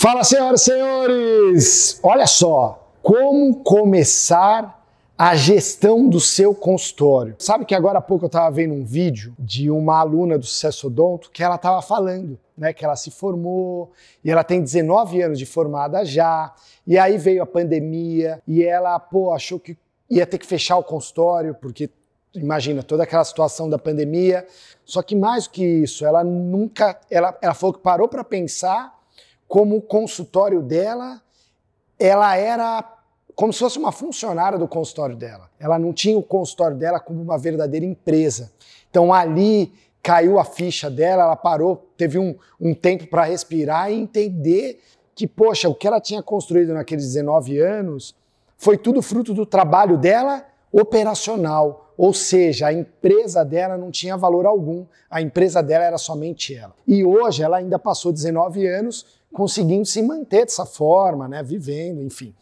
Fala, senhoras e senhores! Olha só, como começar a gestão do seu consultório. Sabe que agora há pouco eu estava vendo um vídeo de uma aluna do Sucesso Odonto que ela estava falando, né, que ela se formou e ela tem 19 anos de formada já, e aí veio a pandemia e ela, pô, achou que ia ter que fechar o consultório porque imagina toda aquela situação da pandemia. Só que mais do que isso, ela nunca, ela, ela falou que parou para pensar como o consultório dela, ela era como se fosse uma funcionária do consultório dela. Ela não tinha o consultório dela como uma verdadeira empresa. Então ali caiu a ficha dela, ela parou, teve um, um tempo para respirar e entender que, poxa, o que ela tinha construído naqueles 19 anos foi tudo fruto do trabalho dela operacional, ou seja, a empresa dela não tinha valor algum, a empresa dela era somente ela. E hoje ela ainda passou 19 anos conseguindo se manter dessa forma, né, vivendo, enfim,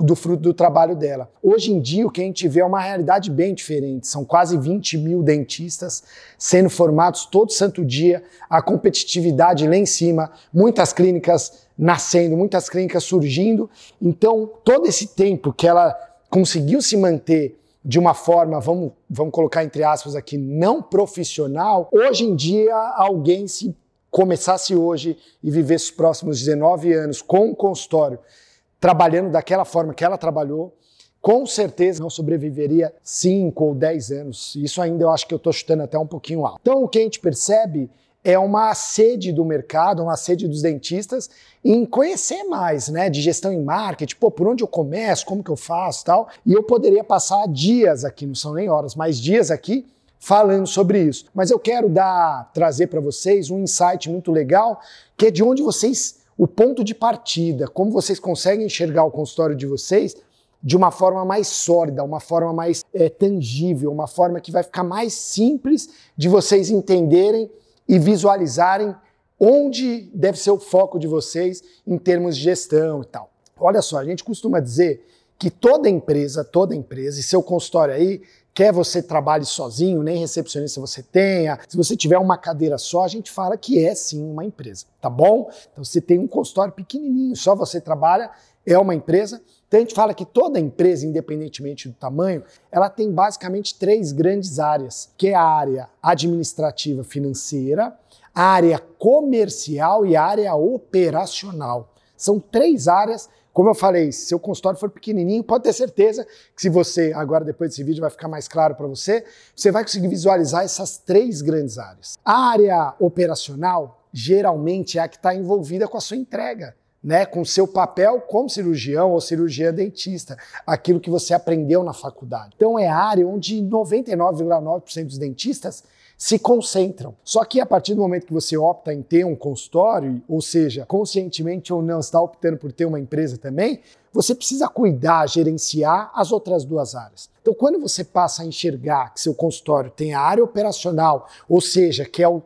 do fruto do trabalho dela. Hoje em dia, o que a gente vê é uma realidade bem diferente. São quase 20 mil dentistas sendo formados todo santo dia, a competitividade lá em cima, muitas clínicas nascendo, muitas clínicas surgindo. Então, todo esse tempo que ela conseguiu se manter de uma forma, vamos, vamos colocar entre aspas aqui, não profissional, hoje em dia alguém se começasse hoje e vivesse os próximos 19 anos com um consultório, trabalhando daquela forma que ela trabalhou, com certeza não sobreviveria 5 ou 10 anos. Isso ainda eu acho que eu estou chutando até um pouquinho alto. Então o que a gente percebe é uma sede do mercado, uma sede dos dentistas em conhecer mais, né, de gestão em marketing, pô, por onde eu começo, como que eu faço, tal. E eu poderia passar dias aqui, não são nem horas, mas dias aqui falando sobre isso. Mas eu quero dar trazer para vocês um insight muito legal, que é de onde vocês o ponto de partida, como vocês conseguem enxergar o consultório de vocês de uma forma mais sólida, uma forma mais é, tangível, uma forma que vai ficar mais simples de vocês entenderem e visualizarem onde deve ser o foco de vocês em termos de gestão e tal. Olha só, a gente costuma dizer que toda empresa, toda empresa, e seu consultório aí, quer você trabalhe sozinho, nem recepcionista você tenha, se você tiver uma cadeira só, a gente fala que é sim uma empresa, tá bom? Então você tem um consultório pequenininho, só você trabalha, é uma empresa. Então a gente fala que toda empresa, independentemente do tamanho, ela tem basicamente três grandes áreas, que é a área administrativa financeira, a área comercial e a área operacional. São três áreas como eu falei, se seu consultório for pequenininho, pode ter certeza que se você, agora depois desse vídeo vai ficar mais claro para você, você vai conseguir visualizar essas três grandes áreas. A área operacional geralmente é a que está envolvida com a sua entrega. Né, com o seu papel como cirurgião ou cirurgiã dentista, aquilo que você aprendeu na faculdade. Então é a área onde 99,9% dos dentistas se concentram. Só que a partir do momento que você opta em ter um consultório, ou seja, conscientemente ou não está optando por ter uma empresa também, você precisa cuidar, gerenciar as outras duas áreas. Então, quando você passa a enxergar que seu consultório tem a área operacional, ou seja, que é o,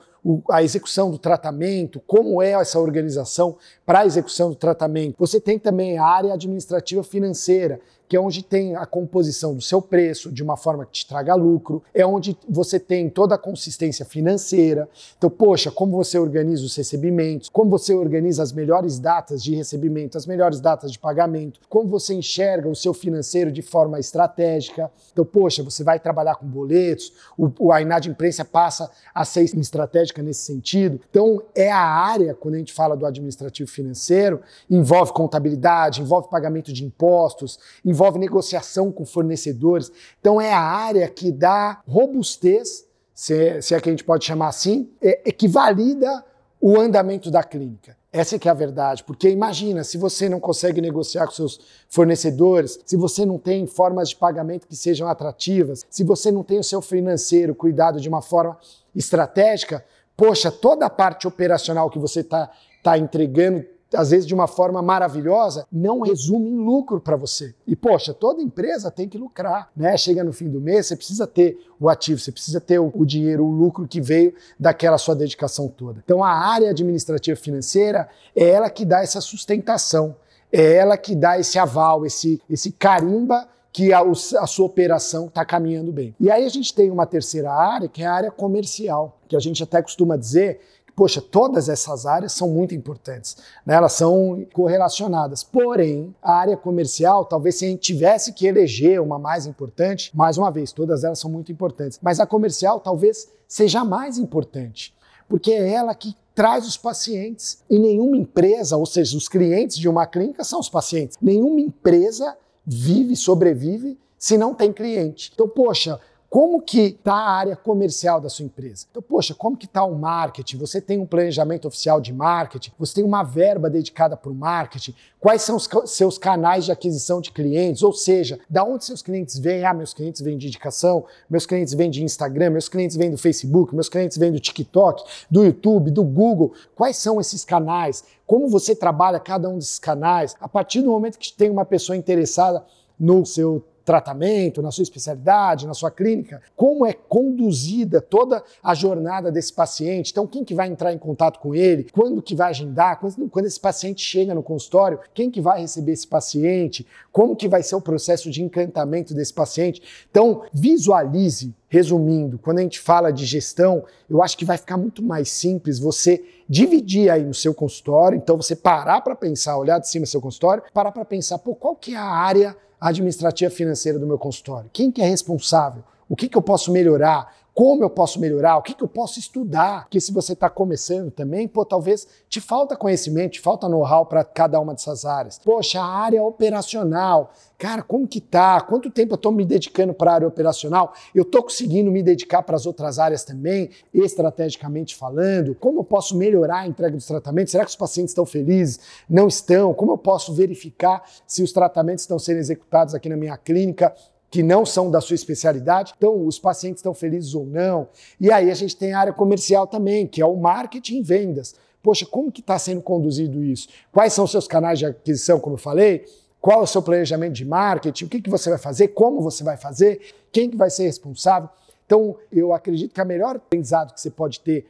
a execução do tratamento, como é essa organização para a execução do tratamento, você tem também a área administrativa financeira, que é onde tem a composição do seu preço de uma forma que te traga lucro, é onde você tem toda a consistência financeira. Então, poxa, como você organiza os recebimentos, como você organiza as melhores datas de recebimento, as melhores datas de pagamento, como você enxerga o seu financeiro de forma estratégica. Então, poxa, você vai trabalhar com boletos, o, a inadimplência passa a ser estratégica nesse sentido. Então, é a área, quando a gente fala do administrativo financeiro, envolve contabilidade, envolve pagamento de impostos, envolve envolve negociação com fornecedores. Então é a área que dá robustez, se é, se é que a gente pode chamar assim, é, é que valida o andamento da clínica. Essa é é a verdade, porque imagina, se você não consegue negociar com seus fornecedores, se você não tem formas de pagamento que sejam atrativas, se você não tem o seu financeiro cuidado de uma forma estratégica, poxa, toda a parte operacional que você está tá entregando às vezes de uma forma maravilhosa, não resume em lucro para você. E poxa, toda empresa tem que lucrar, né? Chega no fim do mês, você precisa ter o ativo, você precisa ter o, dinheiro, o lucro que veio daquela sua dedicação toda. Então a área administrativa financeira é ela que dá essa sustentação, é ela que dá esse aval, esse, esse carimba que a, a, sua operação está caminhando bem. E aí a gente tem uma terceira área, que é a área comercial, que a gente até costuma dizer Poxa, todas essas áreas são muito importantes, né? elas são correlacionadas. Porém, a área comercial, talvez se a gente tivesse que eleger uma mais importante, mais uma vez, todas elas são muito importantes, mas a comercial talvez seja a mais importante, porque é ela que traz os pacientes. E nenhuma empresa, ou seja, os clientes de uma clínica são os pacientes. Nenhuma empresa vive, sobrevive se não tem cliente. Então, poxa, como que está a área comercial da sua empresa? Então, poxa, como que está o marketing? Você tem um planejamento oficial de marketing? Você tem uma verba dedicada para o marketing? Quais são os seus canais de aquisição de clientes? Ou seja, da onde seus clientes vêm? Ah, meus clientes vêm de indicação, meus clientes vêm de Instagram, meus clientes vêm do Facebook, meus clientes vêm do TikTok, do YouTube, do Google. Quais são esses canais? Como você trabalha cada um desses canais? A partir do momento que tem uma pessoa interessada no seu tratamento, na sua especialidade, na sua clínica, como é conduzida toda a jornada desse paciente. Então, quem que vai entrar em contato com ele, quando que vai agendar, quando, quando esse paciente chega no consultório, quem que vai receber esse paciente, como que vai ser o processo de encantamento desse paciente. Então, visualize Resumindo, quando a gente fala de gestão, eu acho que vai ficar muito mais simples você dividir aí no seu consultório, então você parar para pensar, olhar de cima do seu consultório, parar para pensar, pô, qual que é a área administrativa financeira do meu consultório? Quem que é responsável? O que, que eu posso melhorar? Como eu posso melhorar, o que, que eu posso estudar. Porque se você está começando também, pô, talvez te falta conhecimento, te falta know-how para cada uma dessas áreas. Poxa, a área operacional. Cara, como que tá? Quanto tempo eu estou me dedicando para a área operacional? Eu estou conseguindo me dedicar para as outras áreas também, estrategicamente falando? Como eu posso melhorar a entrega dos tratamentos? Será que os pacientes estão felizes? Não estão? Como eu posso verificar se os tratamentos estão sendo executados aqui na minha clínica que não são da sua especialidade. Então, os pacientes estão felizes ou não. E aí a gente tem a área comercial também, que é o marketing e vendas. Poxa, como que está sendo conduzido isso? Quais são os seus canais de aquisição, como eu falei? Qual é o seu planejamento de marketing? O que, que você vai fazer? Como você vai fazer? Quem que vai ser responsável? Então, eu acredito que a melhor aprendizado que você pode ter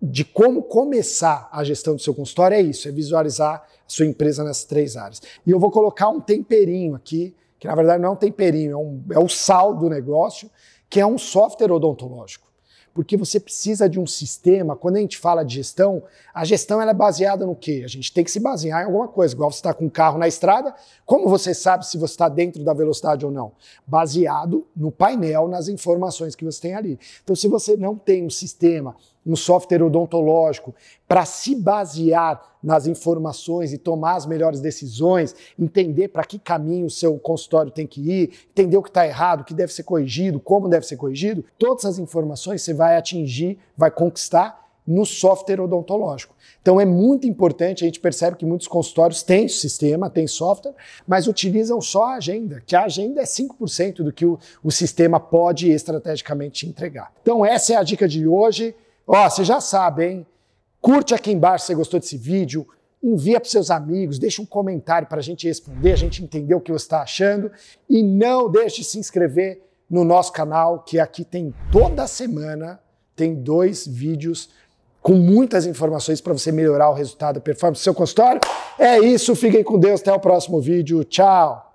de como começar a gestão do seu consultório é isso, é visualizar a sua empresa nessas três áreas. E eu vou colocar um temperinho aqui que na verdade não é um temperinho, é, um, é o sal do negócio, que é um software odontológico. Porque você precisa de um sistema, quando a gente fala de gestão, a gestão ela é baseada no quê? A gente tem que se basear em alguma coisa. Igual você está com um carro na estrada, como você sabe se você está dentro da velocidade ou não? Baseado no painel, nas informações que você tem ali. Então, se você não tem um sistema um software odontológico para se basear nas informações e tomar as melhores decisões, entender para que caminho o seu consultório tem que ir, entender o que está errado, o que deve ser corrigido, como deve ser corrigido, todas as informações você vai atingir, vai conquistar no software odontológico. Então é muito importante, a gente percebe que muitos consultórios têm sistema, têm software, mas utilizam só a agenda, que a agenda é 5% do que o, o sistema pode estrategicamente entregar. Então essa é a dica de hoje. Ó, você já sabe, hein? Curte aqui embaixo se você gostou desse vídeo, envia para seus amigos, deixa um comentário para a gente responder, a gente entender o que você está achando e não deixe de se inscrever no nosso canal, que aqui tem toda semana tem dois vídeos com muitas informações para você melhorar o resultado, a performance do seu consultório. É isso, fiquem com Deus, até o próximo vídeo, tchau!